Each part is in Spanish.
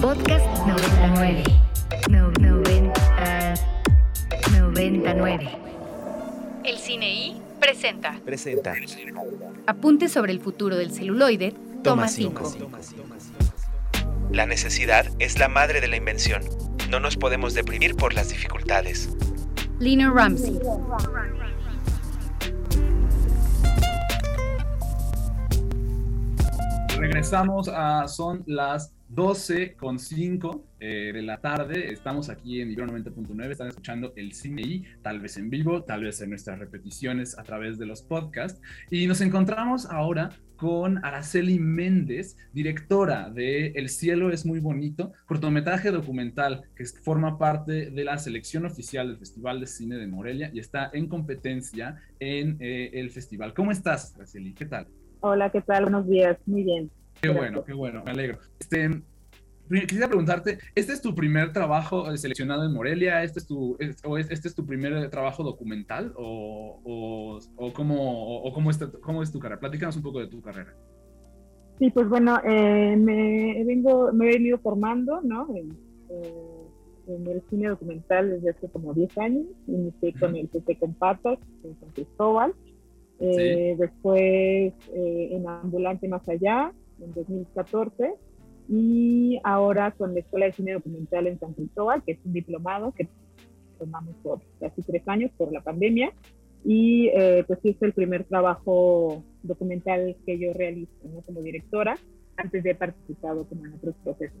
Podcast 99. No, 90, 99. El Cine I presenta Presenta. Apuntes sobre el futuro del celuloide, toma 5. La necesidad es la madre de la invención. No nos podemos deprimir por las dificultades. Lina Ramsey. Regresamos a, son las 12 con 5 eh, de la tarde. Estamos aquí en Ibero 90.9. Están escuchando el cine y tal vez en vivo, tal vez en nuestras repeticiones a través de los podcasts. Y nos encontramos ahora con Araceli Méndez, directora de El cielo es muy bonito, cortometraje documental que forma parte de la selección oficial del Festival de Cine de Morelia y está en competencia en eh, el festival. ¿Cómo estás, Araceli? ¿Qué tal? Hola, ¿qué tal? Buenos días. Muy bien. Qué bueno, qué bueno, me alegro. Este, quisiera preguntarte, ¿este es tu primer trabajo seleccionado en Morelia? ¿Este es tu, o este es tu primer trabajo documental? ¿O, o, o cómo, o cómo, cómo es tu carrera? Platícanos un poco de tu carrera. Sí, pues bueno, eh, me, vengo, me he venido formando, ¿no? En, eh, en, el cine documental desde hace como 10 años. Inicié con el CT con Patas en San Cristóbal. Eh, Después en Ambulante Más Allá, en 2014 y ahora con la Escuela de Cine Documental en San Cristóbal, que es un diplomado que tomamos por casi tres años por la pandemia y eh, pues es el primer trabajo documental que yo realizo como directora antes de haber participado como en otros procesos.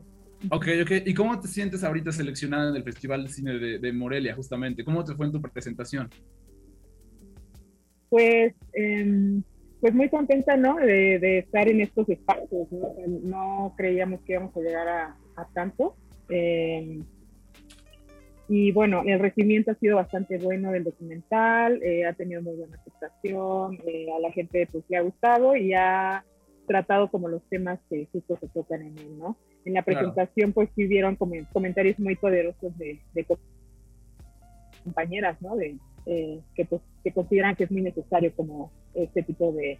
Ok, ok. ¿Y cómo te sientes ahorita seleccionada en el Festival de Cine de, de Morelia, justamente? ¿Cómo te fue en tu presentación? Pues eh, pues muy contenta, ¿no? De, estar en estos espacios, ¿no? creíamos que íbamos a llegar a, tanto. Eh, y bueno, el recibimiento ha sido bastante bueno del documental, eh, ha tenido muy buena aceptación, eh, a la gente pues le ha gustado y ha tratado como los temas que justo se tocan en él, ¿no? En la presentación pues sí hubieron comentarios muy poderosos de, de compañeras, ¿no? De, eh, que, pues, que consideran que es muy necesario como este tipo de,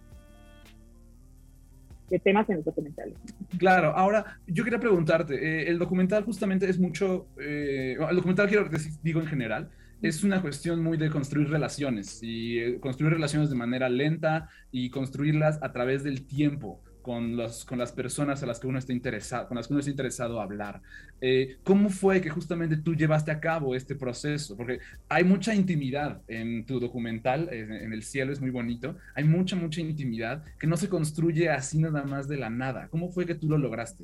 de temas en los documentales. Claro, ahora yo quería preguntarte, eh, el documental justamente es mucho, eh, el documental quiero decir, digo en general, es una cuestión muy de construir relaciones y construir relaciones de manera lenta y construirlas a través del tiempo con, los, con las personas a las que uno está interesado, con las que uno está interesado hablar. Eh, ¿Cómo fue que justamente tú llevaste a cabo este proceso? Porque hay mucha intimidad en tu documental, en, El cielo es muy bonito, hay mucha, mucha intimidad que no se construye así nada más de la nada. ¿Cómo fue que tú lo lograste?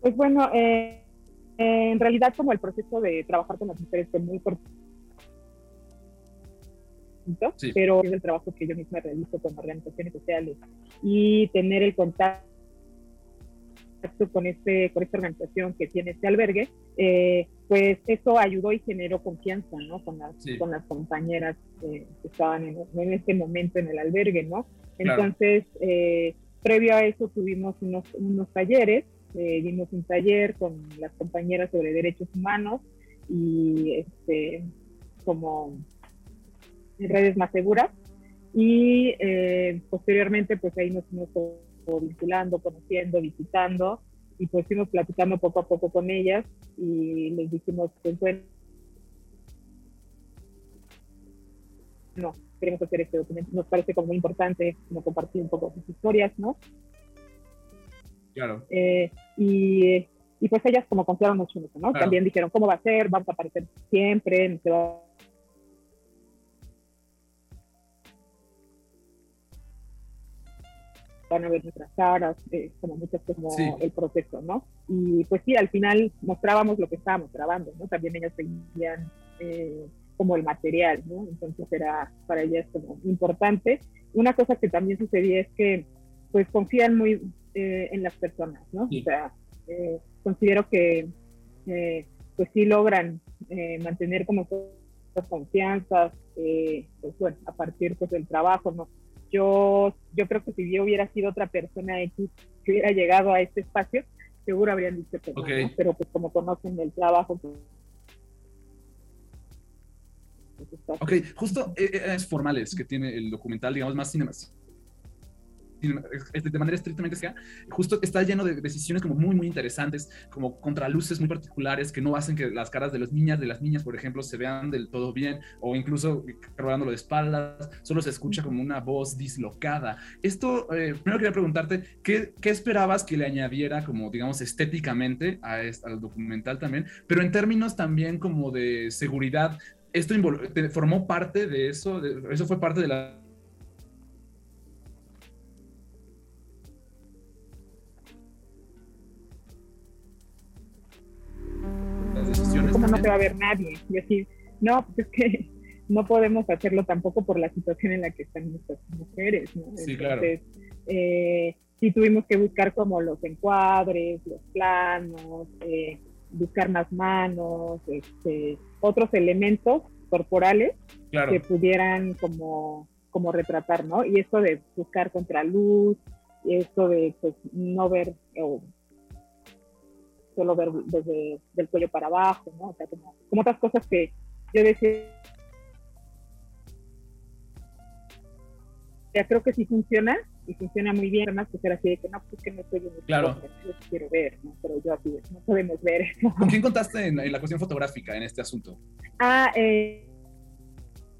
Pues bueno, eh, en realidad como el proceso de trabajar con las mujeres fue muy corto pero es el trabajo que yo misma realizo con organizaciones sociales y tener el contacto con, este, con esta organización que tiene este albergue, eh, pues eso ayudó y generó confianza ¿no? con, las, con las compañeras que estaban en, en, este momento en el albergue. ¿no? Entonces, eh, previo a eso tuvimos unos, unos talleres, eh, dimos un taller con las compañeras sobre derechos humanos y este, como redes más seguras y eh, posteriormente pues ahí nos fuimos vinculando, conociendo, visitando y pues fuimos platicando poco a poco con ellas y les dijimos pues bueno no, queremos hacer este documento, nos parece como muy importante como compartir un poco sus historias, ¿no? Claro. Eh, y, y, pues ellas como confiaron mucho en eso, ¿no? También dijeron, ¿cómo va a ser? Vamos a aparecer siempre, no se va van a ver nuestras caras, eh, como muchas como el proceso, ¿no? Y pues sí, al final mostrábamos lo que estábamos grabando, ¿no? También ellas veían eh, como el material, ¿no? Entonces era para ellas como importante. Una cosa que también sucedía es que pues confían muy eh, en las personas, ¿no? O sea, considero que pues sí logran mantener como confianzas, pues bueno, a partir pues del trabajo, ¿no? Yo, yo creo que si yo hubiera sido otra persona X que hubiera llegado a este espacio, seguro habrían dicho que no, pero pues como conocen el trabajo. Pues, ok, justo eh, eh, es formales que tiene el documental, digamos, más cinemas de manera estrictamente sea, justo está lleno de decisiones como muy, muy interesantes, como contraluces muy particulares que no hacen que las caras de las niñas, de las niñas, por ejemplo, se vean del todo bien, o incluso rodándolo de espaldas, solo se escucha como una voz dislocada. Esto, eh, primero quería preguntarte, ¿qué, ¿qué, esperabas que le añadiera como, digamos, estéticamente a al documental también, pero en términos también como de seguridad? ¿Esto formó parte de eso? ¿Eso fue parte de la no te va a ver nadie. Y decir, no, pues es que no podemos hacerlo tampoco por la situación en la que están nuestras mujeres, ¿no? Sí, claro. Eh, sí tuvimos que buscar como los encuadres, los planos, eh, buscar más manos, este, otros elementos corporales que pudieran como, como retratar, ¿no? Y esto de buscar contraluz, y esto de pues no ver o solo ver desde el cuello para abajo, ¿no? O sea, como, otras cosas que yo decía, ya creo que sí funciona y funciona muy bien, además que ser así de que no, pues que no estoy en el claro. yo quiero ver, ¿no? pero yo así no podemos ver. ¿Con quién contaste en, la cuestión fotográfica en este asunto? Ah, eh,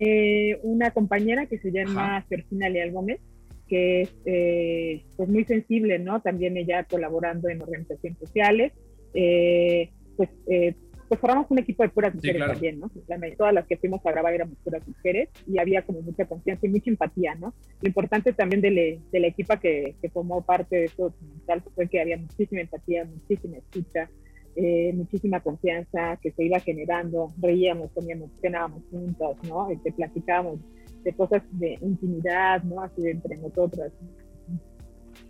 eh, una compañera que se llama Sergina Leal Gómez, que es eh, pues muy sensible, ¿no? También ella colaborando en organizaciones sociales, eh, pues, eh, pues formamos un equipo de puras mujeres también, ¿no? Todas las que fuimos a grabar éramos puras mujeres y había como mucha confianza y mucha empatía, ¿no? Lo importante también de, de la equipa que, que, formó parte de esto documental fue que había muchísima empatía, muchísima escucha, eh, muchísima confianza que se iba generando, reíamos, comíamos, cenábamos juntos, ¿no? Este, platicábamos de cosas de intimidad, ¿no? Así de entre nosotras.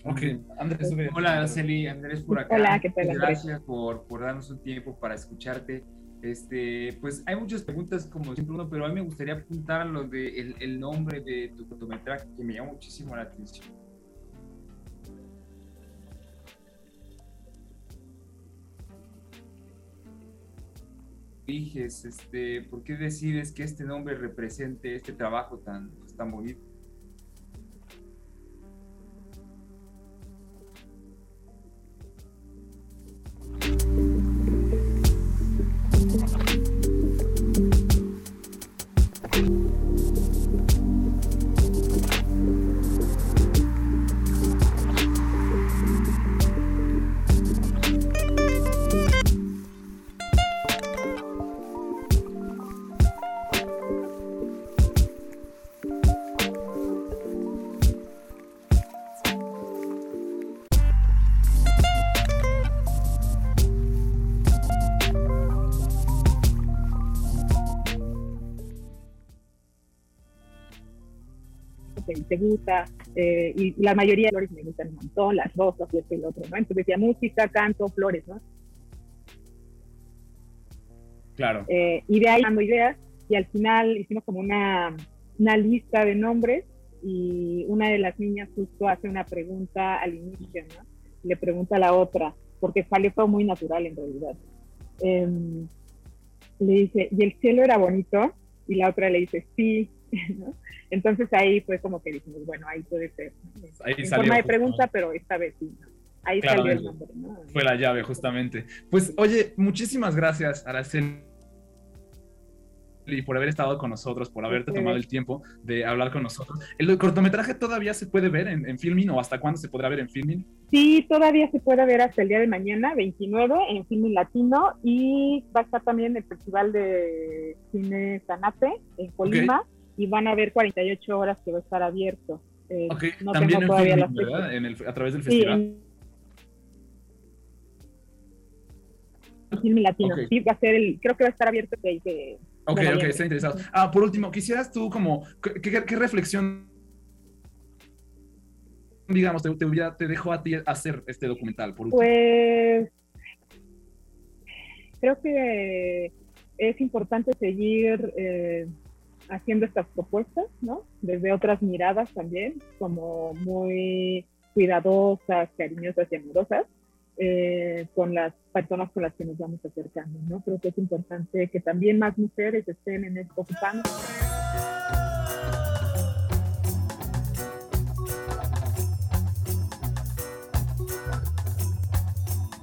Ok, Andrés. Hola, Araceli, Andrés por acá. Hola, ¿qué tal? Gracias por, por darnos un tiempo para escucharte. Este, pues hay muchas preguntas como siempre uno, pero a mí me gustaría apuntar a lo de el, el nombre de tu cortometraje que me llamó muchísimo la atención. Dijes, este, ¿por qué decides que este nombre represente este trabajo tan, tan bonito? Te gusta, eh, y la mayoría de flores me gustan un montón, las rosas y esto y lo otro, ¿no? Entonces decía música, canto, flores, ¿no? Claro. Eh, y de ahí dando ideas, y al final hicimos como una, una lista de nombres, y una de las niñas justo hace una pregunta al inicio, ¿no? Le pregunta a la otra, porque salió todo muy natural en realidad. Em, le dice, ¿y el cielo era bonito? Y la otra le dice, sí, ¿no? Entonces ahí fue como que dijimos, bueno, ahí puede ser. Ahí en forma de pregunta, pero esta vez sí. Ahí salió el nombre. ¿no? Fue la llave, justamente. Pues, oye, muchísimas gracias, Araceli y por haber estado con nosotros, por haberte tomado el tiempo de hablar con nosotros. ¿El cortometraje todavía se puede ver en, en, Filmin o hasta cuándo se podrá ver en Filmin? Sí, todavía se puede ver hasta el día de mañana, 29, en Filmin Latino y va a estar también en el Festival de Cine Sanate en Colima y van a ver 48 horas que va a estar abierto. Eh, no También tengo todavía las ¿verdad? En el, a través del festival. Sí, en latino. Sí, va a ser el, creo que va a estar abierto de, de Ok, ok, está interesado. Ah, por último, quisieras tú como, ¿qué, qué, reflexión, digamos, te, te, te, dejó a ti hacer este documental? Por último? Pues, creo que es importante seguir eh, haciendo estas propuestas, ¿no? Desde otras miradas también, como muy cuidadosas, cariñosas y amorosas eh, con las personas con las que nos vamos acercando, ¿no? Creo que es importante que también más mujeres estén en esto ocupando.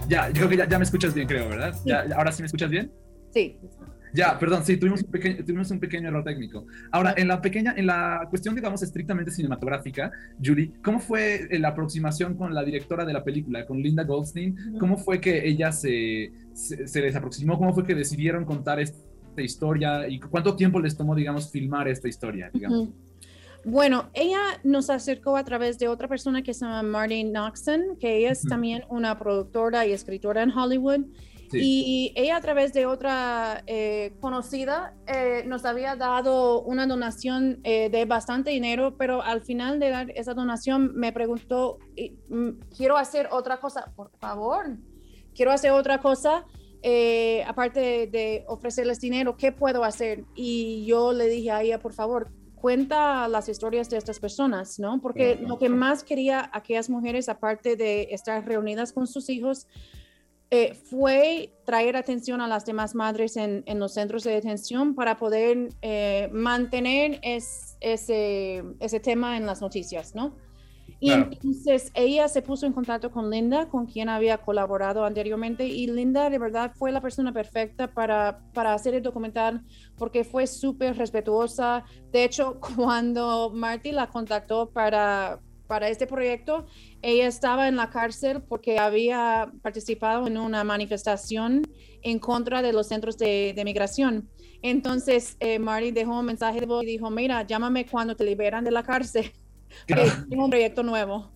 Ya, yo creo que ya, me escuchas bien, creo, ¿verdad? ¿Ahora sí me escuchas bien? Sí, ya, perdón, sí, tuvimos un, pequeño, tuvimos un pequeño error técnico. Ahora, en la pequeña, en la cuestión, digamos, estrictamente cinematográfica, Julie, ¿cómo fue la aproximación con la directora de la película, con Linda Goldstein? ¿Cómo fue que ella se, se, se les aproximó? ¿Cómo fue que decidieron contar esta historia? ¿Y cuánto tiempo les tomó, digamos, filmar esta historia, digamos? Bueno, ella nos acercó a través de otra persona que se llama Marty Noxon, que ella es también una productora y escritora en Hollywood. Sí. Y ella a través de otra eh, conocida eh, nos había dado una donación eh, de bastante dinero, pero al final de dar esa donación me preguntó, mm, quiero hacer otra cosa, por favor, quiero hacer otra cosa. aparte de, ofrecerles dinero, ¿qué puedo hacer? Y yo le dije a ella, por favor, cuenta las historias de estas personas, ¿no? Porque lo que más quería aquellas mujeres, aparte de estar reunidas con sus hijos, eh, fue traer atención a las demás madres en, en los centros de detención para poder eh, mantener es- ese, ese tema en las noticias, ¿no? Y Claro. entonces ella se puso en contacto con Linda, con quien había colaborado anteriormente, y Linda de verdad fue la persona perfecta para, para hacer el documental porque fue súper respetuosa. De hecho, cuando Marty la contactó para, para este proyecto, ella estaba en la cárcel porque había participado en una manifestación en contra de los centros de, de migración. Entonces, eh, Marty dejó un mensaje de voz y dijo, mira, llámame cuando te liberan de la cárcel. que Claro. tengo un proyecto nuevo.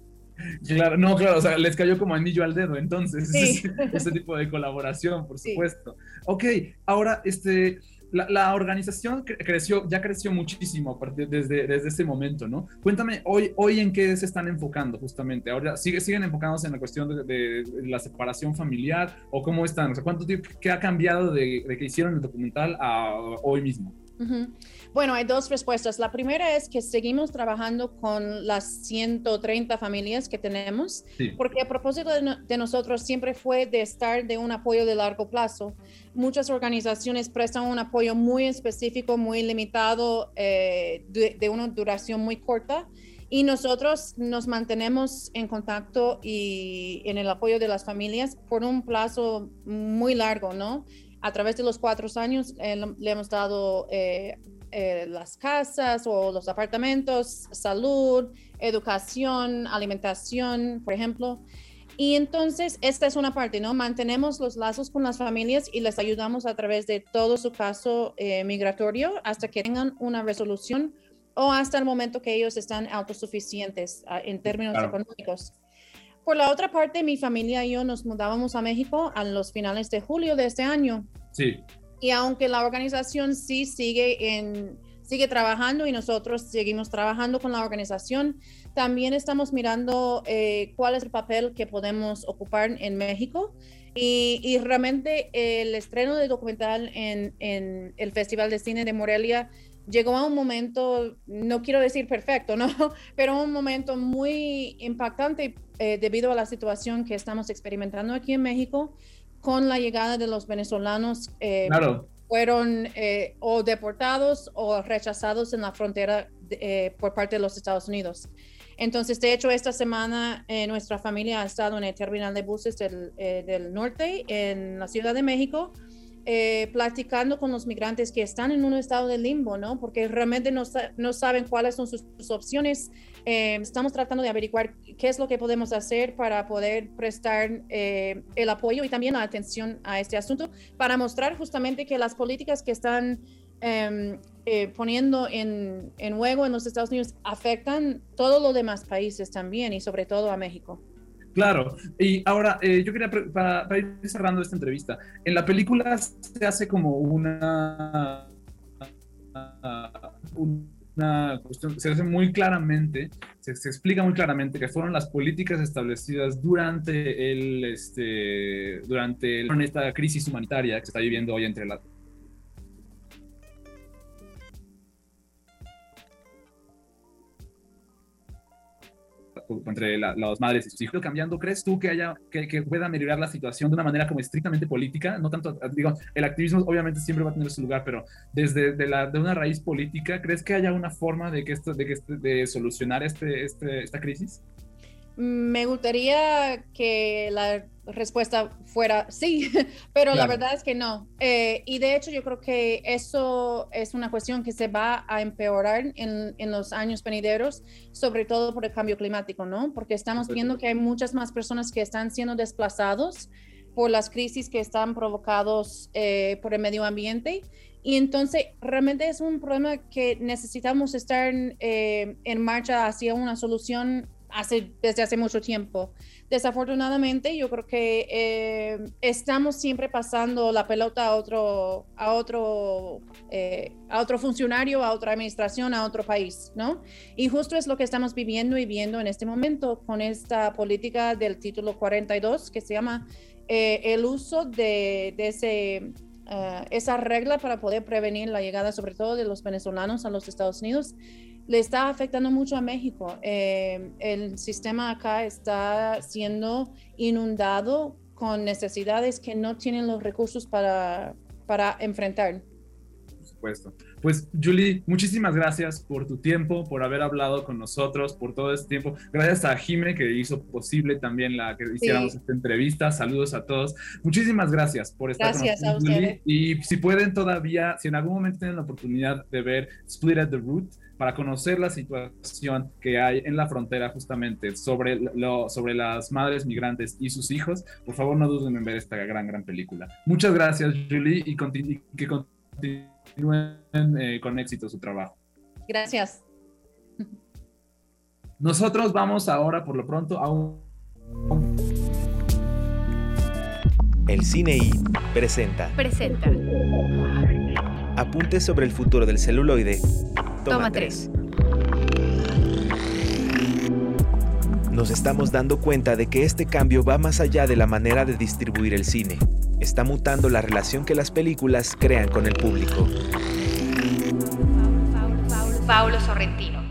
Claro, no, claro, o sea, les cayó como anillo al dedo, entonces, Sí. ese, ese tipo de colaboración, por Sí. supuesto. Ok, ahora, este, la, organización cre- creció, ya creció muchísimo a partir desde, desde ese momento, ¿no? Cuéntame, hoy, hoy en qué se están enfocando justamente, ahora sigue, siguen enfocándose en la cuestión de, la separación familiar o cómo están, o sea, ¿cuánto qué ha cambiado de, de que hicieron el documental a hoy mismo? Bueno, hay dos respuestas. La primera es que seguimos trabajando con las 130 familias que tenemos, Sí. porque a propósito de, no- de nosotros siempre fue de estar de un apoyo de largo plazo. Muchas organizaciones prestan un apoyo muy específico, muy limitado, eh, de, de una duración muy corta. Y nosotros nos mantenemos en contacto y en el apoyo de las familias por un plazo muy largo, ¿no? A través de los cuatro años eh, le- hemos dado eh, eh, las casas o los apartamentos, salud, educación, alimentación, por ejemplo. Y entonces, esta es una parte, ¿no? Mantenemos los lazos con las familias y les ayudamos a través de todo su caso eh, migratorio hasta que tengan una resolución o hasta el momento que ellos están autosuficientes ah, en términos Claro. económicos. Por la otra parte, mi familia y yo nos mudábamos a México a los finales de julio de este año. Sí, Y aunque la organización sí sigue, en, sigue trabajando y nosotros seguimos trabajando con la organización, también estamos mirando eh, cuál es el papel que podemos ocupar en México. Y, y realmente el estreno del documental en, en el Festival de Cine de Morelia llegó a un momento, no quiero decir perfecto, ¿no? Pero un momento muy impactante eh, debido a la situación que estamos experimentando aquí en México con la llegada de los venezolanos eh, claro. fueron eh, o deportados o rechazados en la frontera de- eh, por parte de los Estados Unidos. Entonces, de hecho, esta semana eh, nuestra familia ha estado en el terminal de buses del, del norte en la Ciudad de México, eh, platicando con los migrantes que están en un estado de limbo, ¿no? Porque realmente no, no saben cuáles son sus, sus opciones. Eh, estamos tratando de averiguar qué es lo que podemos hacer para poder prestar eh, el apoyo y también la atención a este asunto, para mostrar justamente que las políticas que están em, eh, poniendo en, en juego en los Estados Unidos afectan todos los demás países también y sobre todo a México. Claro, y ahora eh, yo quería, para, para ir cerrando esta entrevista, en la película se hace como una, una cuestión, se hace muy claramente, se, se explica muy claramente que fueron las políticas establecidas durante el, este, durante el- esta crisis humanitaria que se está viviendo hoy entre la, entre la- las madres y sus hijos cambiando, ¿crees tú que haya que, que pueda mejorar la situación de una manera como estrictamente política? No tanto, digo, el activismo obviamente siempre va a tener su lugar, pero desde de, la, de una raíz política, ¿crees que haya una forma de que esto, de, que este- de solucionar este, este, esta crisis? Me gustaría que la respuesta fuera sí, pero la verdad es que no. Eh, y de hecho yo creo que eso es una cuestión que se va a empeorar en, en los años venideros, sobre todo por el cambio climático, ¿no? Porque estamos viendo que hay muchas más personas que están siendo desplazados por las crisis que están provocados eh, por el medio ambiente. Y entonces realmente es un problema que necesitamos estar eh, en marcha hacia una solución hace, desde hace mucho tiempo. Desafortunadamente, yo creo que eh, estamos siempre pasando la pelota a otro, a otro, eh, a otro funcionario, a otra administración, a otro país, ¿no? Y justo es lo que estamos viviendo y viendo en este momento con esta política del título 42 que se llama eh, el uso de, ese, eh, esa regla para poder prevenir la llegada, sobre todo de los venezolanos a los Estados Unidos, le está afectando mucho a México. Eh, el sistema acá está siendo inundado con necesidades que no tienen los recursos para, para enfrentar. Por supuesto. Pues Julie, muchísimas gracias por tu tiempo, por haber hablado con nosotros, por todo este tiempo. Gracias a Jime que hizo posible también la que hiciéramos esta entrevista. Saludos a todos. Muchísimas gracias por estar Gracias con a nosotros, Julie. ustedes. Y si pueden todavía, si en algún momento tienen la oportunidad de ver Split at the Root, para conocer la situación que hay en la frontera justamente sobre, lo, sobre las madres migrantes y sus hijos, por favor no duden en ver esta gran, gran película. Muchas gracias, Julie, y, continu- y que continúen eh, con éxito su trabajo. Gracias. Nosotros vamos ahora, por lo pronto, a un... El Cine I presenta Presenta. Apuntes sobre el futuro del celuloide. Toma, Toma tres. Nos estamos dando cuenta de que este cambio va más allá de la manera de distribuir el cine. Está mutando la relación que las películas crean con el público. Paulo Sorrentino.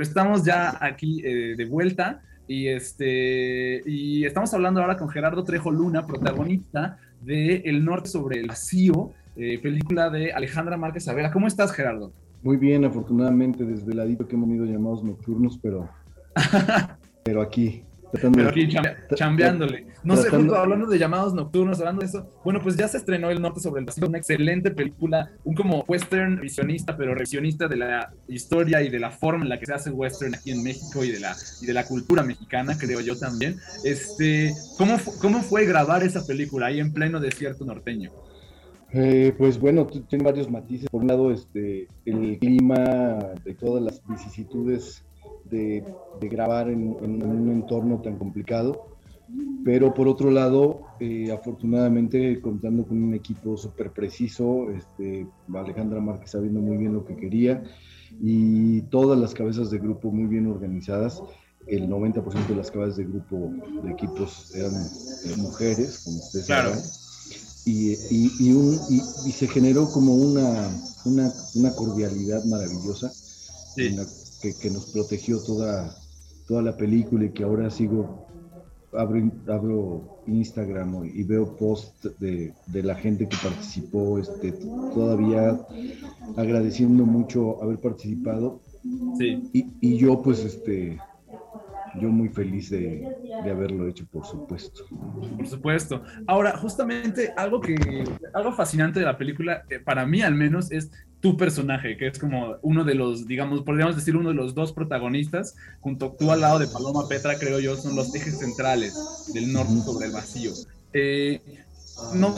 Pero estamos ya aquí eh, de vuelta y este y estamos hablando ahora con Gerardo Trejo Luna, protagonista de El Norte sobre el Vacío, eh, película de Alejandra Márquez Savera. ¿Cómo estás, Gerardo? Muy bien, afortunadamente, desveladito que hemos ido llamados nocturnos, pero, pero aquí, Pero aquí cham- chambeándole. No sé, justo hablando de llamados nocturnos, hablando de eso. Bueno, pues ya se estrenó El Norte sobre el Vacío, una excelente película, un como western visionista, pero revisionista de la historia y de la forma en la que se hace western aquí en México y de la, y de la cultura mexicana, creo yo también. Este, ¿cómo, fu- ¿Cómo fue grabar esa película ahí en pleno desierto norteño? Eh, pues bueno, tiene varios matices. Por un lado, este, el clima de todas las vicisitudes de, de grabar en, en un entorno tan complicado. Pero por otro lado, eh, afortunadamente contando con un equipo súper preciso, este, Alejandra Márquez sabiendo muy bien lo que quería y todas las cabezas de grupo muy bien organizadas. El 90% de las cabezas de grupo de equipos eran eh, mujeres, como ustedes Claro. sabrán y, y- y un- y se generó como una, una, una cordialidad maravillosa Sí. en la que, que nos protegió toda, toda la película y que ahora sigo, abro, abro Instagram y veo post de, de la gente que participó, este, todavía agradeciendo mucho haber participado Sí. y, y yo pues este, yo muy feliz de, de haberlo hecho, por supuesto. Por supuesto. Ahora, justamente algo que, algo fascinante de la película, eh, para mí al menos, es tu personaje, que es como uno de los, digamos, podríamos decir uno de los dos protagonistas, junto tú al lado de Paloma Petra, creo yo, son los ejes centrales del norte sobre el vacío. Eh, no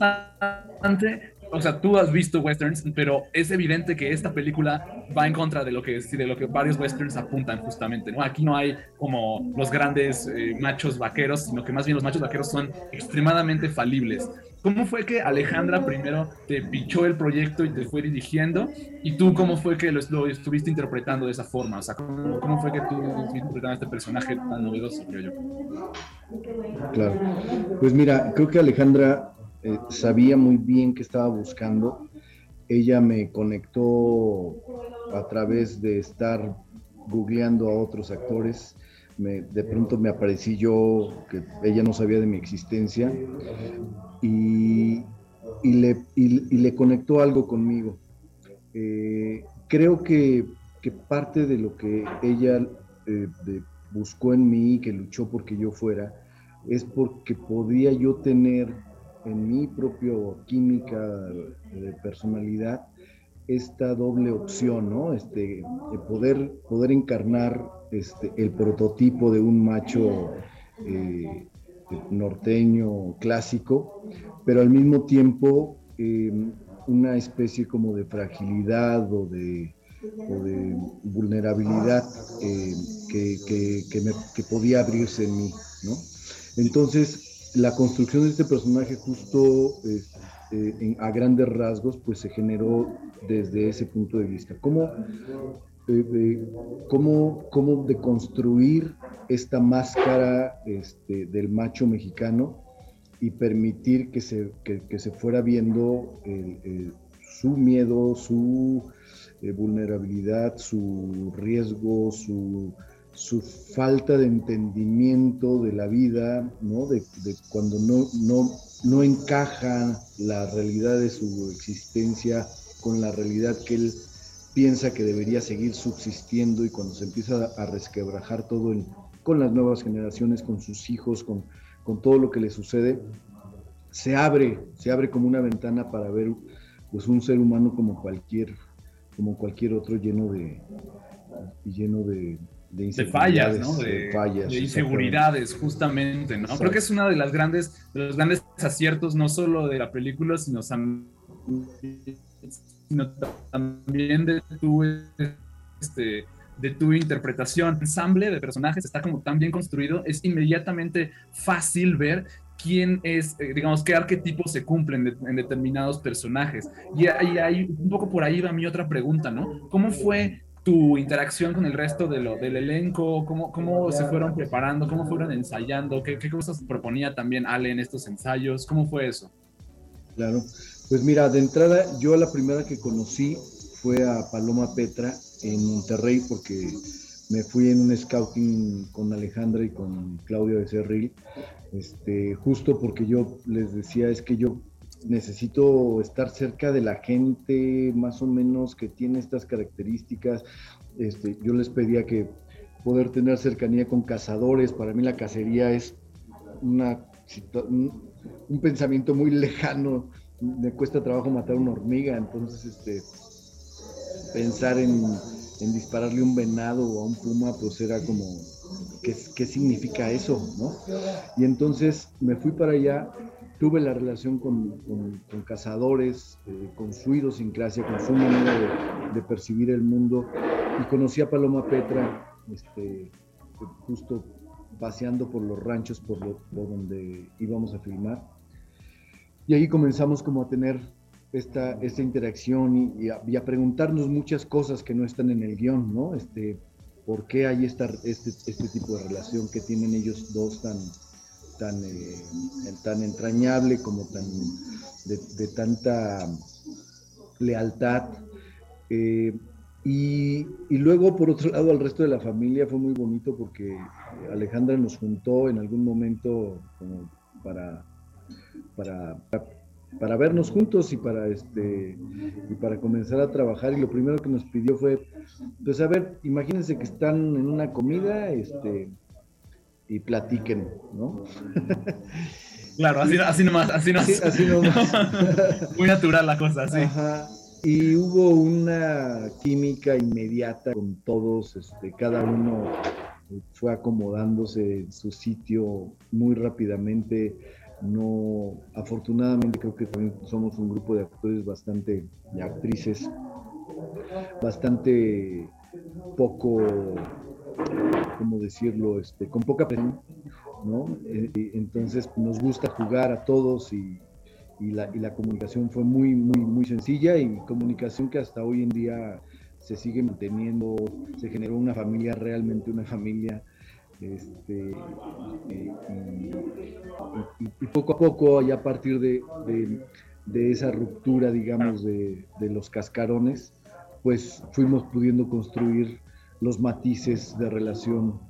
obstante, o sea, tú has visto westerns, pero es evidente que esta película va en contra de lo que, de lo que varios westerns apuntan justamente, ¿no? Aquí no hay como los grandes eh, machos vaqueros, sino que más bien los machos vaqueros son extremadamente falibles. ¿Cómo fue que Alejandra primero te pichó el proyecto y te fue dirigiendo? ¿Y tú cómo fue que lo, lo estuviste interpretando de esa forma? O sea, ¿cómo, cómo fue que tú estuviste interpretando este personaje tan novedoso, creo yo? Claro. Pues mira, creo que Alejandra eh, sabía muy bien qué estaba buscando ella me conectó a través de estar googleando a otros actores. de pronto me aparecí yo, que ella no sabía de mi existencia, y, le, conectó algo conmigo. Eh, creo que, parte de lo que ella eh, buscó en mí, que luchó porque yo fuera, es porque podía yo tener en mi propia química de personalidad esta doble opción, ¿no? Este, de poder, poder encarnar este, el prototipo de un macho eh, norteño clásico, pero al mismo tiempo em, una especie como de fragilidad o de, de vulnerabilidad em, que, me, que podía abrirse en mí, ¿no? Entonces, la construcción de este personaje justo este, a grandes rasgos pues se generó desde ese punto de vista. ¿Cómo, eh, cómo deconstruir esta máscara este, del macho mexicano y permitir que se, que, se fuera viendo su miedo, su eh, vulnerabilidad, su riesgo, su su falta de entendimiento de la vida, ¿no? De, cuando no, no, no encaja la realidad de su existencia con la realidad que él piensa que debería seguir subsistiendo y cuando se empieza a resquebrajar todo con las nuevas generaciones, con sus hijos, con, con todo lo que le sucede, se abre, se abre como una ventana para ver pues un ser humano como cualquier, como cualquier otro lleno de, lleno de, de, fallas, ¿no? De, inseguridades, justamente, ¿no? Creo que es una de las grandes, de los grandes aciertos, no solo de la película, sino, también de tu, este, de tu interpretación. El ensamble de personajes está como tan bien construido, es inmediatamente fácil ver quién es, eh, digamos, qué arquetipos se cumplen en determinados personajes. Y ahí, un poco por ahí va mi otra pregunta, ¿no? ¿Cómo fue tu interacción con el resto de lo, del elenco, cómo, cómo se fueron preparando, cómo fueron ensayando, qué, qué cosas proponía también Ale en estos ensayos, cómo fue eso. Claro, pues mira, de entrada yo la primera que conocí fue a Paloma Petra en Monterrey porque me fui en un scouting con Alejandra y con Claudio de Cerril, este, justo porque yo les decía, es que yo necesito estar cerca de la gente más o menos que tiene estas características. Este, yo les pedía que poder tener cercanía con cazadores. Para mí la cacería es una, un, pensamiento muy lejano. Me cuesta trabajo matar una hormiga, entonces este, pensar en, en dispararle un venado o a un puma, pues era como, ¿qué, ¿qué, significa eso? ¿no? Y entonces me fui para allá tuve la relación con, cazadores, eh, con su idiosincrasia, con su manera de, percibir el mundo, y conocí a Paloma Petra, este, justo paseando por los ranchos por, donde íbamos a filmar. Y ahí comenzamos como a tener esta, esta interacción y, a, preguntarnos muchas cosas que no están en el guion, ¿no? Este, ¿Por qué hay esta, este, este tipo de relación que tienen ellos dos tan, tan, eh, tan entrañable como tan de, tanta lealtad. Eh, y, luego, por otro lado, al resto de la familia fue muy bonito porque Alejandra nos juntó en algún momento como para, para, para vernos juntos y para, este, y para comenzar a trabajar. Y lo primero que nos pidió fue, pues a ver, imagínense que están en una comida, este, y platiquen, ¿no? Claro, así, así nomás, así, nomás. Muy natural la cosa, sí. Y hubo una química inmediata con todos, este, cada uno fue acomodándose en su sitio muy rápidamente. No, afortunadamente creo que también somos un grupo de actores bastante, de actrices, bastante poco ¿cómo decirlo? Este, con poca presión, ¿no? Eh, entonces nos gusta jugar a todos y, y, la, y, la, comunicación fue muy, muy, muy sencilla y comunicación que hasta hoy en día se sigue manteniendo, se generó una familia, realmente una familia. Este, y, poco a poco, ya a partir de, de esa ruptura, digamos, de, de los cascarones, pues fuimos pudiendo construir los matices de relación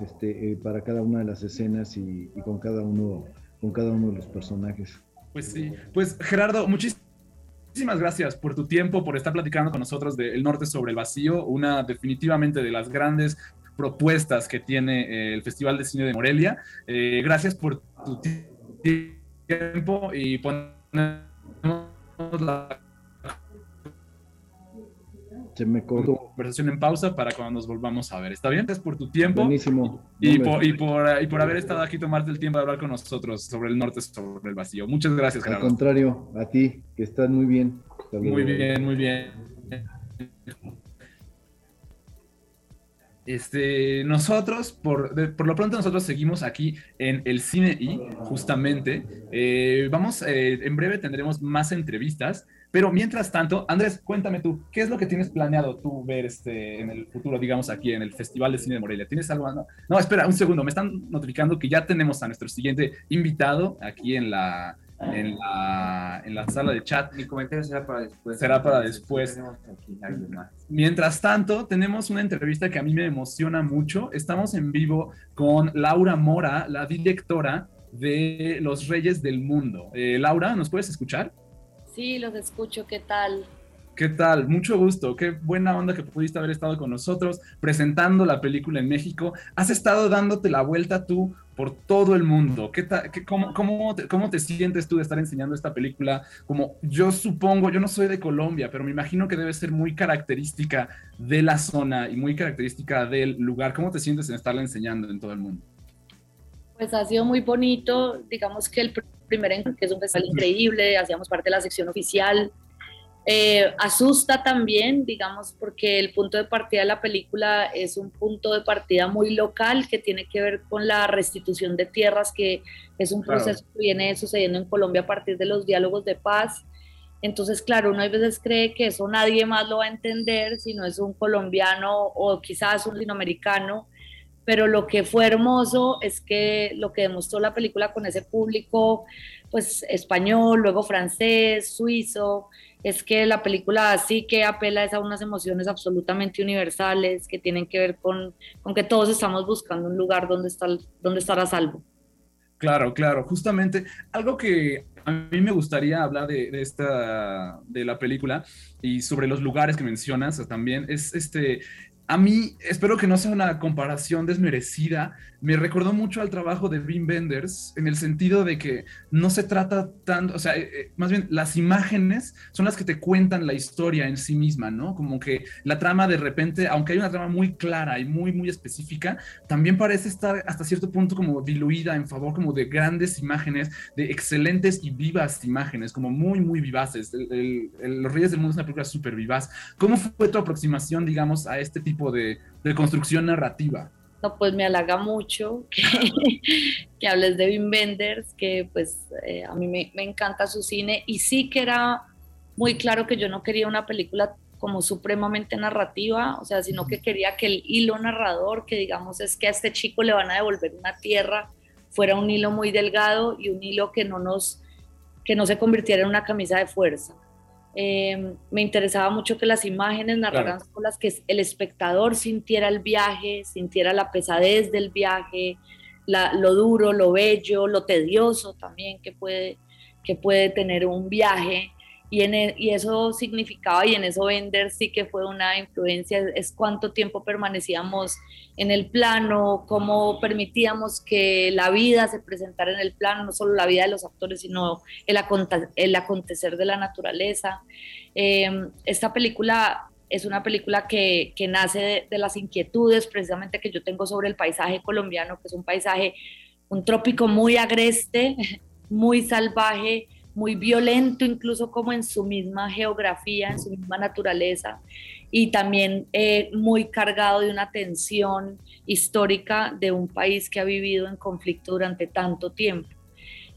este, eh, para cada una de las escenas y, con, cada uno, con cada uno de los personajes. Pues sí, pues Gerardo, muchísimas gracias por tu tiempo, por estar platicando con nosotros de El Norte sobre el Vacío, una definitivamente de las grandes propuestas que tiene eh, el Festival de Cine de Morelia. Eh, gracias por tu tiempo y ponemos la se me cortó. Conversación en pausa para cuando nos volvamos a ver. ¿Está bien? Gracias por tu tiempo. Buenísimo. Y, por, y, por, y por haber estado aquí, tomarte el tiempo de hablar con nosotros sobre el norte, sobre el vacío. Muchas gracias, Gerardo. Al contrario, a ti, que estás muy bien. Muy bien, muy bien. Este, nosotros, por, de, por, lo pronto, nosotros seguimos aquí en el Cine y justamente eh, vamos, eh, en breve tendremos más entrevistas, pero mientras tanto, Andrés, cuéntame tú, ¿qué es lo que tienes planeado tú ver este, en el futuro, digamos, aquí en el Festival de Cine de Morelia? ¿Tienes algo? No, no espera, un segundo, me están notificando que ya tenemos a nuestro siguiente invitado aquí en la, en la, en la sala de chat. Mi comentario será para después. Será para después. Mientras tanto, tenemos una entrevista que a mí me emociona mucho. Estamos en vivo con Laura Mora, la directora de Los Reyes del Mundo. Eh, Laura, ¿nos puedes escuchar? Sí, los escucho. ¿Qué tal? ¿Qué tal? Mucho gusto. Qué buena onda que pudiste haber estado con nosotros presentando la película en México. Has estado dándote la vuelta tú por todo el mundo. ¿Qué qué, cómo, cómo, te, ¿Cómo te sientes tú de estar enseñando esta película? Como yo supongo, yo no soy de Colombia, pero me imagino que debe ser muy característica de la zona y muy característica del lugar. ¿Cómo te sientes en estarla enseñando en todo el mundo? Pues ha sido muy bonito. Digamos que el primer encuentro, que es un festival increíble, hacíamos parte de la sección oficial. Eh, asusta también, digamos, porque el punto de partida de la película es un punto de partida muy local que tiene que ver con la restitución de tierras, que es un proceso claro. que viene sucediendo en Colombia a partir de los diálogos de paz. Entonces, claro, uno a veces cree que eso nadie más lo va a entender, si no es un colombiano o quizás un latinoamericano, pero lo que fue hermoso es que lo que demostró la película con ese público, pues español, luego francés, suizo, es que la película sí que apela a unas emociones absolutamente universales que tienen que ver con, con que todos estamos buscando un lugar donde, está, donde estar a salvo. Claro, claro, justamente algo que a mí me gustaría hablar de, de, esta, de la película y sobre los lugares que mencionas también es este, a mí, espero que no sea una comparación desmerecida, me recordó mucho al trabajo de Wim Wenders en el sentido de que no se trata tanto, o sea, eh, más bien las imágenes son las que te cuentan la historia en sí misma, ¿no? Como que la trama de repente, aunque hay una trama muy clara y muy, muy específica, también parece estar hasta cierto punto como diluida en favor como de grandes imágenes, de excelentes y vivas imágenes, como muy, muy vivaces. El, el, el, Los Reyes del Mundo es una película súper vivaz. ¿Cómo fue tu aproximación, digamos, a este tipo de, de construcción narrativa? No, pues me halaga mucho que, que hables de Wim Wenders, que pues eh, a mí me, me, encanta su cine y sí que era muy claro que yo no quería una película como supremamente narrativa, o sea, sino que quería que el hilo narrador, que digamos es que a este chico le van a devolver una tierra, fuera un hilo muy delgado y un hilo que no nos que no se convirtiera en una camisa de fuerza. Eh, me interesaba mucho que las imágenes narraran claro. las que el espectador sintiera el viaje, sintiera la pesadez del viaje, la, lo duro, lo bello, lo tedioso también que puede, que puede tener un viaje. Y, en el, y eso significaba, y en eso Bender sí que fue una influencia, es cuánto tiempo permanecíamos en el plano, cómo permitíamos que la vida se presentara en el plano, no solo la vida de los actores, sino el, aconte el acontecer de la naturaleza. Eh, esta película es una película que, que nace de, de, las inquietudes precisamente que yo tengo sobre el paisaje colombiano, que es un paisaje, un trópico muy agreste, muy salvaje, muy violento incluso como en su misma geografía, en su misma naturaleza y también eh, muy cargado de una tensión histórica de un país que ha vivido en conflicto durante tanto tiempo.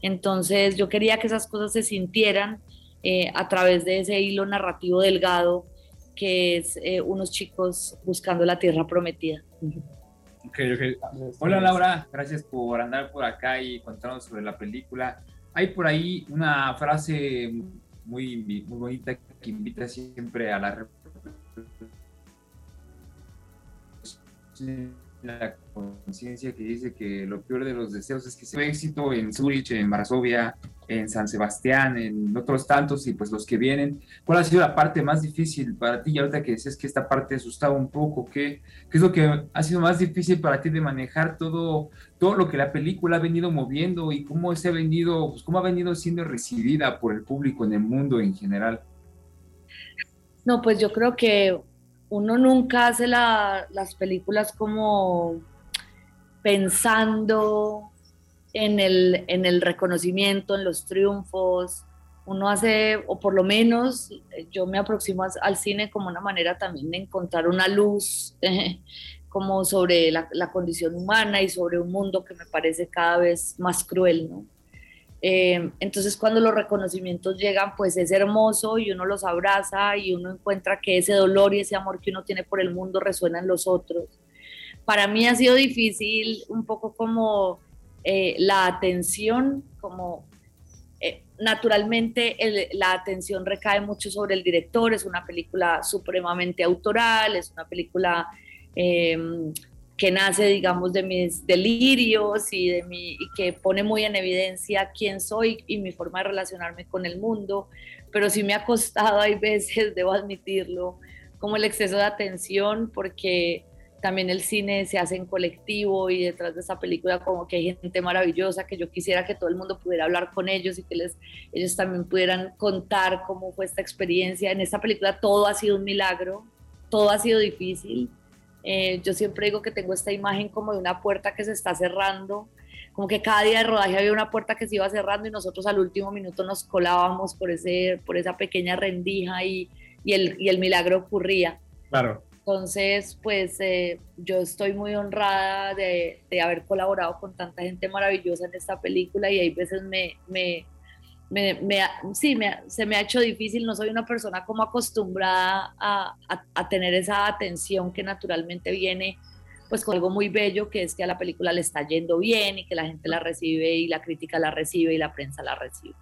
Entonces yo quería que esas cosas se sintieran eh, a través de ese hilo narrativo delgado que es eh, unos chicos buscando la tierra prometida. Okay, okay. Hola Laura, gracias por andar por acá y contarnos sobre la película hay por ahí una frase muy, muy bonita que invita siempre a la la conciencia que dice que lo peor de los deseos es que se éxito en Zurich, en Varsovia, en San Sebastián, en otros tantos y pues los que vienen. ¿Cuál ha sido la parte más difícil para ti? Y ahorita que dices que esta parte asustaba un poco, ¿qué, ¿qué es lo que ha sido más difícil para ti de manejar todo, todo lo que la película ha venido moviendo y cómo se ha venido, pues, cómo ha venido siendo recibida por el público en el mundo en general? No, pues yo creo que uno nunca hace las películas como pensando en el, en el reconocimiento, en los triunfos. Uno hace, o por lo menos yo me aproximo al cine como una manera también de encontrar una luz como sobre la, la, condición humana y sobre un mundo que me parece cada vez más cruel, ¿no? Eh, entonces cuando los reconocimientos llegan, pues es hermoso y uno los abraza y uno encuentra que ese dolor y ese amor que uno tiene por el mundo resuena en los otros. Para mí ha sido difícil un poco como eh, la atención, como eh, naturalmente la atención recae mucho sobre el director, es una película supremamente autoral, es una película que nace, digamos, de mis delirios y, de mi, y que pone muy en evidencia quién soy y mi forma de relacionarme con el mundo, pero sí me ha costado, hay veces, debo admitirlo, como el exceso de atención, porque también el cine se hace en colectivo y detrás de esa película como que hay gente maravillosa que yo quisiera que todo el mundo pudiera hablar con ellos y que les, ellos también pudieran contar cómo fue esta experiencia. En esta película todo ha sido un milagro, todo ha sido difícil, eh, yo siempre digo que tengo esta imagen como de una puerta que se está cerrando, como que cada día de rodaje había una puerta que se iba cerrando y nosotros al último minuto nos colábamos por, ese, por esa pequeña rendija y, y, el, y el milagro ocurría. Claro. Entonces, pues eh, yo estoy muy honrada de, de, haber colaborado con tanta gente maravillosa en esta película y hay veces me, me, me, sí, me, se me ha hecho difícil, no soy una persona como acostumbrada a, a, tener esa atención que naturalmente viene pues con algo muy bello, que es que a la película le está yendo bien y que la gente la recibe y la crítica la recibe y la prensa la recibe.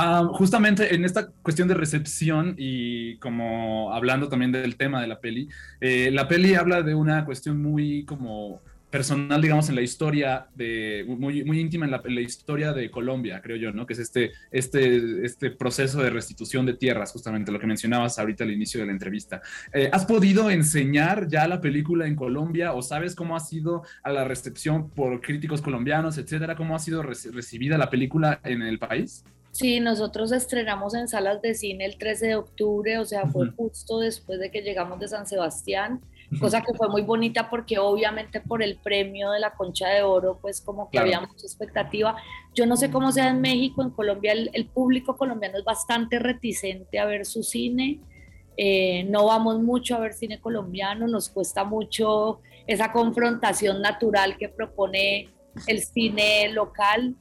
Ah, justamente en esta cuestión de recepción y como hablando también del tema de la peli, eh, la peli habla de una cuestión muy como personal, digamos, en la historia de, muy, muy íntima en la, historia de Colombia, creo yo, ¿no? Que es este, este, este proceso de restitución de tierras, justamente lo que mencionabas ahorita al inicio de la entrevista. Eh, ¿Has podido enseñar ya la película en Colombia o sabes cómo ha sido a la recepción por críticos colombianos, etcétera? ¿Cómo ha sido recibida la película en el país? Sí, nosotros estrenamos en salas de cine el 13 de octubre, o sea, fue justo después de que llegamos de San Sebastián cosa que fue muy bonita porque obviamente por el premio de la Concha de Oro, pues como que había mucha expectativa. Yo no sé cómo sea en México, en Colombia el, público colombiano es bastante reticente a ver su cine. Eh, no vamos mucho a ver cine colombiano, nos cuesta mucho esa confrontación natural que propone el cine local.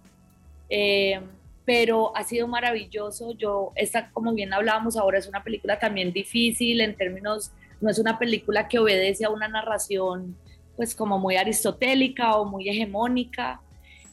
Eh, pero ha sido maravilloso. Yo, esta, como bien hablábamos ahora, es una película también difícil en términos no es una película que obedece a una narración pues como muy aristotélica o muy hegemónica.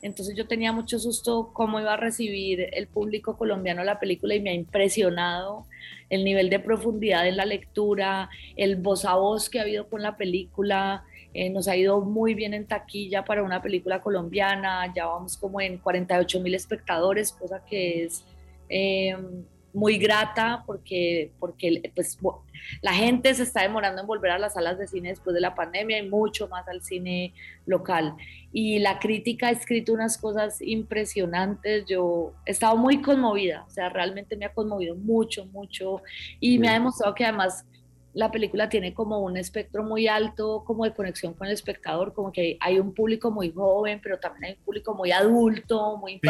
Entonces yo tenía mucho susto cómo iba a recibir el público colombiano la película y me ha impresionado el nivel de profundidad en la lectura, el voz a voz que ha habido con la película. Eh, nos ha ido muy bien en taquilla para una película colombiana, ya vamos como en 48 mil espectadores, cosa que es eh, muy grata porque, porque pues, la gente se está demorando en volver a las salas de cine después de la pandemia y mucho más al cine local. Y la crítica ha escrito unas cosas impresionantes. Yo he estado muy conmovida, o sea, realmente me ha conmovido mucho, mucho. Y me ha demostrado que además la película tiene como un espectro muy alto, como de conexión con el espectador, como que hay un público muy joven, pero también hay un público muy adulto, muy,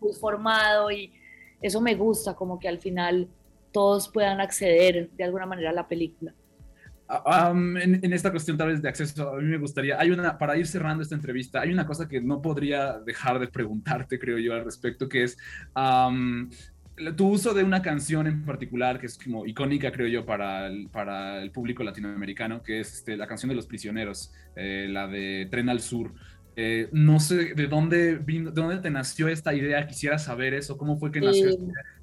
muy formado y eso me gusta, como que al final todos puedan acceder de alguna manera a la película. Ah, en, esta cuestión tal vez de acceso, a mí me gustaría, hay una, para ir cerrando esta entrevista, hay una cosa que no podría dejar de preguntarte, creo yo, al respecto, que es tu uso de una canción en particular, que es como icónica, creo yo, para el, para el público latinoamericano, que es este, la canción de los prisioneros, eh, la de Tren al Sur. Eh, no sé de dónde vino, de dónde te nació esta idea, quisiera saber eso, cómo fue que nació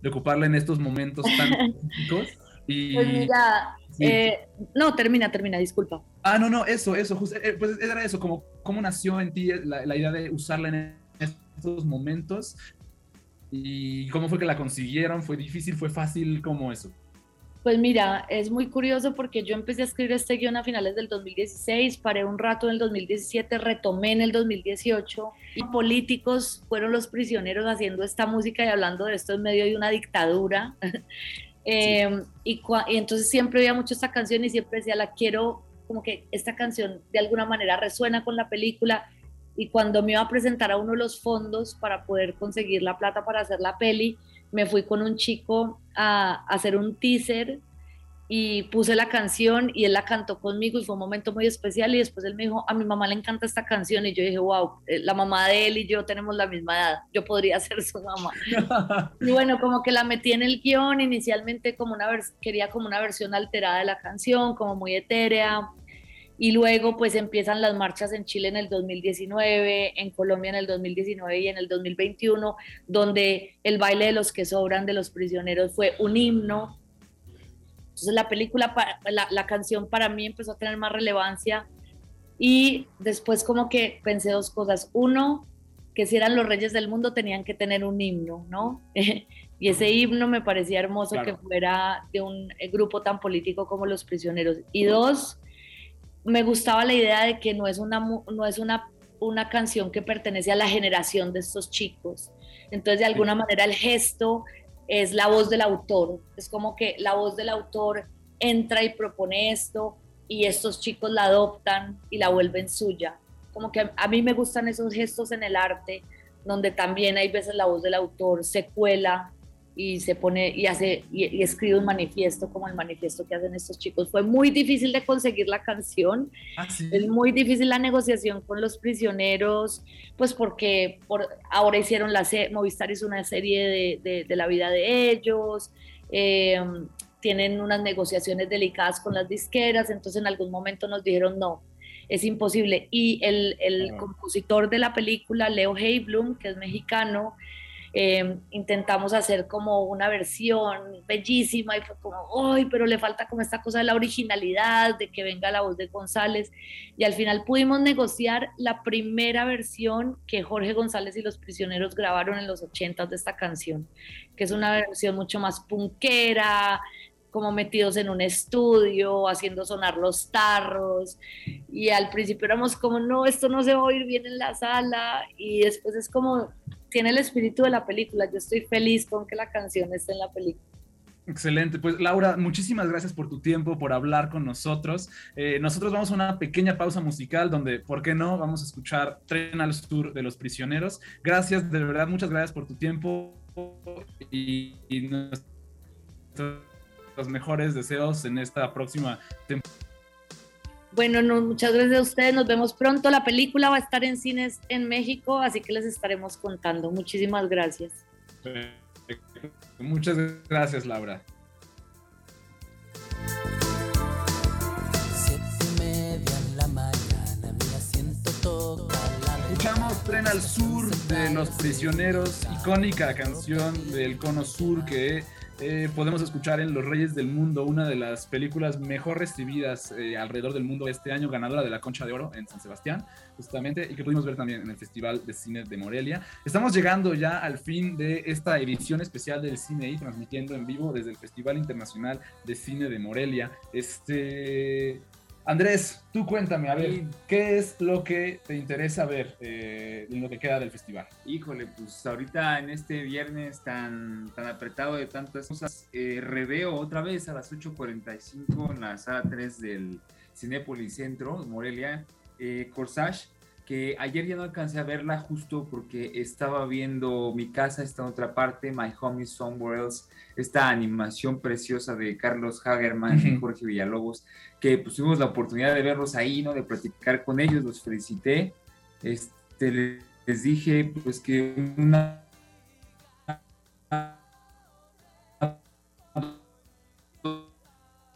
de ocuparla en estos momentos tan críticos. Y, Pues mira, Sí. eh, no, termina, termina, disculpa. Ah, no, no, eso, eso, justo, pues era eso, como cómo nació en ti la, la idea de usarla en estos momentos y cómo fue que la consiguieron, fue difícil, fue fácil, como eso. Pues mira, es muy curioso porque yo empecé a escribir este guion a finales del 2016, paré un rato en el 2017, retomé en el 2018 y políticos fueron los prisioneros haciendo esta música y hablando de esto en medio de una dictadura. Eh, y, cua- y entonces siempre veía mucho esta canción y siempre decía, la quiero, como que esta canción de alguna manera resuena con la película. Y cuando me iba a presentar a uno de los fondos para poder conseguir la plata para hacer la peli, me fui con un chico a, a hacer un teaser y puse la canción y él la cantó conmigo y fue un momento muy especial y después él me dijo, a mi mamá le encanta esta canción y yo dije, wow, eh, la mamá de él y yo tenemos la misma edad, yo podría ser su mamá. Y bueno, como que la metí en el guion, inicialmente como una quería como una versión alterada de la canción, como muy etérea. Y luego pues empiezan las marchas en Chile en el 2019, en Colombia en el 2019 y en el 2021, donde el baile de los que sobran de los prisioneros fue un himno. Entonces la película, la, la canción para mí empezó a tener más relevancia y después como que pensé dos cosas. Uno, que si eran los reyes del mundo tenían que tener un himno, ¿no? y ese himno me parecía hermoso Claro. que fuera de un eh, grupo tan político como los prisioneros. Y dos, me gustaba la idea de que no es una, no es una, una canción que pertenece a la generación de estos chicos. Entonces, de alguna manera, el gesto es la voz del autor. Es como que la voz del autor entra y propone esto y estos chicos la adoptan y la vuelven suya. Como que a mí me gustan esos gestos en el arte, donde también hay veces la voz del autor se cuela y se pone y hace y, y escribe un manifiesto como el manifiesto que hacen estos chicos. Fue muy difícil de conseguir la canción, Ah, sí. es muy difícil la negociación con los prisioneros, pues porque por, ahora hicieron la serie, Movistar hizo una serie de, de- de la vida de ellos, eh, tienen unas negociaciones delicadas con las disqueras, entonces en algún momento nos dijeron no, es imposible. Y el, el compositor de la película, Leo Heiblum, que es mexicano, eh, intentamos hacer como una versión bellísima y fue como, ¡ay! Pero le falta como esta cosa de la originalidad, de que venga la voz de González. Y al final pudimos negociar la primera versión que Jorge González y los prisioneros grabaron en los 80 de esta canción, que es una versión mucho más punkera, como metidos en un estudio, haciendo sonar los tarros. Y al principio éramos como, no, esto no se va a oír bien en la sala. Y después es como, tiene el espíritu de la película. Yo estoy feliz con que la canción esté en la película. Excelente. Pues Laura, muchísimas gracias por tu tiempo, por hablar con nosotros. Eh, nosotros vamos a una pequeña pausa musical donde, ¿por qué no? Vamos a escuchar Tren al Sur de los Prisioneros. Gracias, de verdad, muchas gracias por tu tiempo y, y nuestros mejores deseos en esta próxima temporada. Bueno, no, muchas gracias a ustedes. Nos vemos pronto. La película va a estar en cines en México, así que les estaremos contando. Muchísimas gracias. Muchas gracias, Laura. Escuchamos Tren al Sur de Los Prisioneros, icónica canción del Cono Sur que eh, podemos escuchar en Los Reyes del Mundo, una de las películas mejor recibidas eh, alrededor del mundo este año, ganadora de la Concha de Oro en San Sebastián, justamente, y que pudimos ver también en el Festival de Cine de Morelia. Estamos llegando ya al fin de esta edición especial del Cine y transmitiendo en vivo desde el Festival Internacional de Cine de Morelia. Este. Andrés, tú cuéntame, a ver. ¿qué es lo que te interesa ver eh, en lo que queda del festival? Híjole, pues ahorita en este viernes tan, tan apretado de tantas cosas, eh, reveo otra vez a las 8.45 en la sala 3 del Cinépolis Centro, Morelia, eh, Corsage, que ayer ya no alcancé a verla justo porque estaba viendo Mi casa está en otra parte, My Home is Somewhere Else, esta animación preciosa de Carlos Hagerman y. Jorge Villalobos, que pues, tuvimos la oportunidad de verlos ahí, ¿no? De platicar con ellos, los felicité. Este, les dije pues que una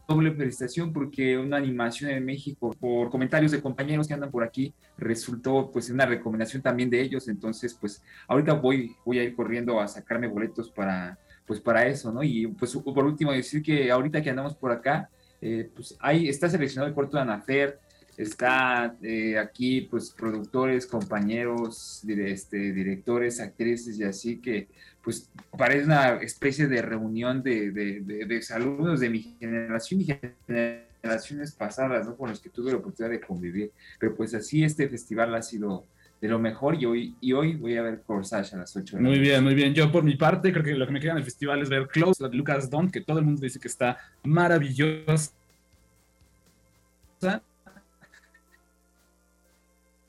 doble felicitación porque una animación en México, por comentarios de compañeros que andan por aquí, resultó pues una recomendación también de ellos. Entonces, pues ahorita voy, voy a ir corriendo a sacarme boletos para, pues para eso, ¿no? Y pues por último decir que ahorita que andamos por acá, eh, pues ahí está seleccionado el corto de Anafer, está eh, aquí pues productores, compañeros, este, directores, actrices y así que pues parece una especie de reunión de, de, de, de alumnos de mi generación y generaciones pasadas, ¿no? Con los que tuve la oportunidad de convivir. Pero pues así este festival ha sido de lo mejor y hoy, y hoy voy a ver Corsage a las 8 de la Muy bien, muy bien. Yo por mi parte creo que lo que me queda en el festival es ver Close, la de Lucas Don, que todo el mundo dice que está maravillosa.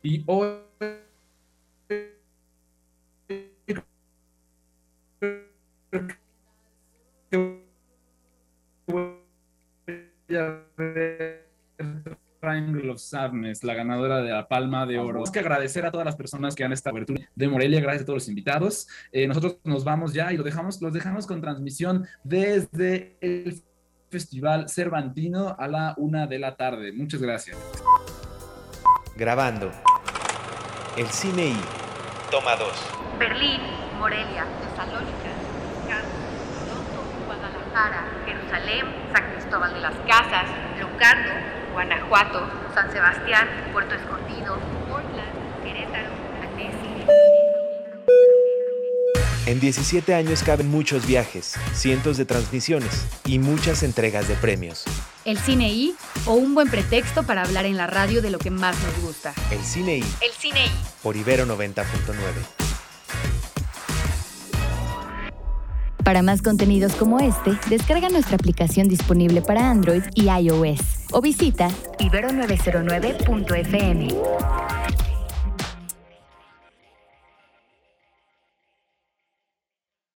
Y hoy Triangle of Sadness, la ganadora de la Palma de Oro. Tenemos que agradecer a todas las personas que han estado abertura de Morelia, gracias a todos los invitados. Eh, nosotros nos vamos ya y lo dejamos, los dejamos con transmisión desde el Festival Cervantino a la una de la tarde. Muchas gracias. Grabando. El cine y toma 2. Berlín, Morelia, Tesalónica, Toronto, Guadalajara, Jerusalén, San Cristóbal de las Casas, Locarno, Guanajuato, San Sebastián, Puerto Escondido, Portland, Querétaro, Annecy. En 17 años caben muchos viajes, cientos de transmisiones y muchas entregas de premios. El cine I o un buen pretexto para hablar en la radio de lo que más nos gusta. El cine I. El cine I. Por Ibero 90.9. Para más contenidos como este, descarga nuestra aplicación disponible para Android y iOS o visita ibero909.fm.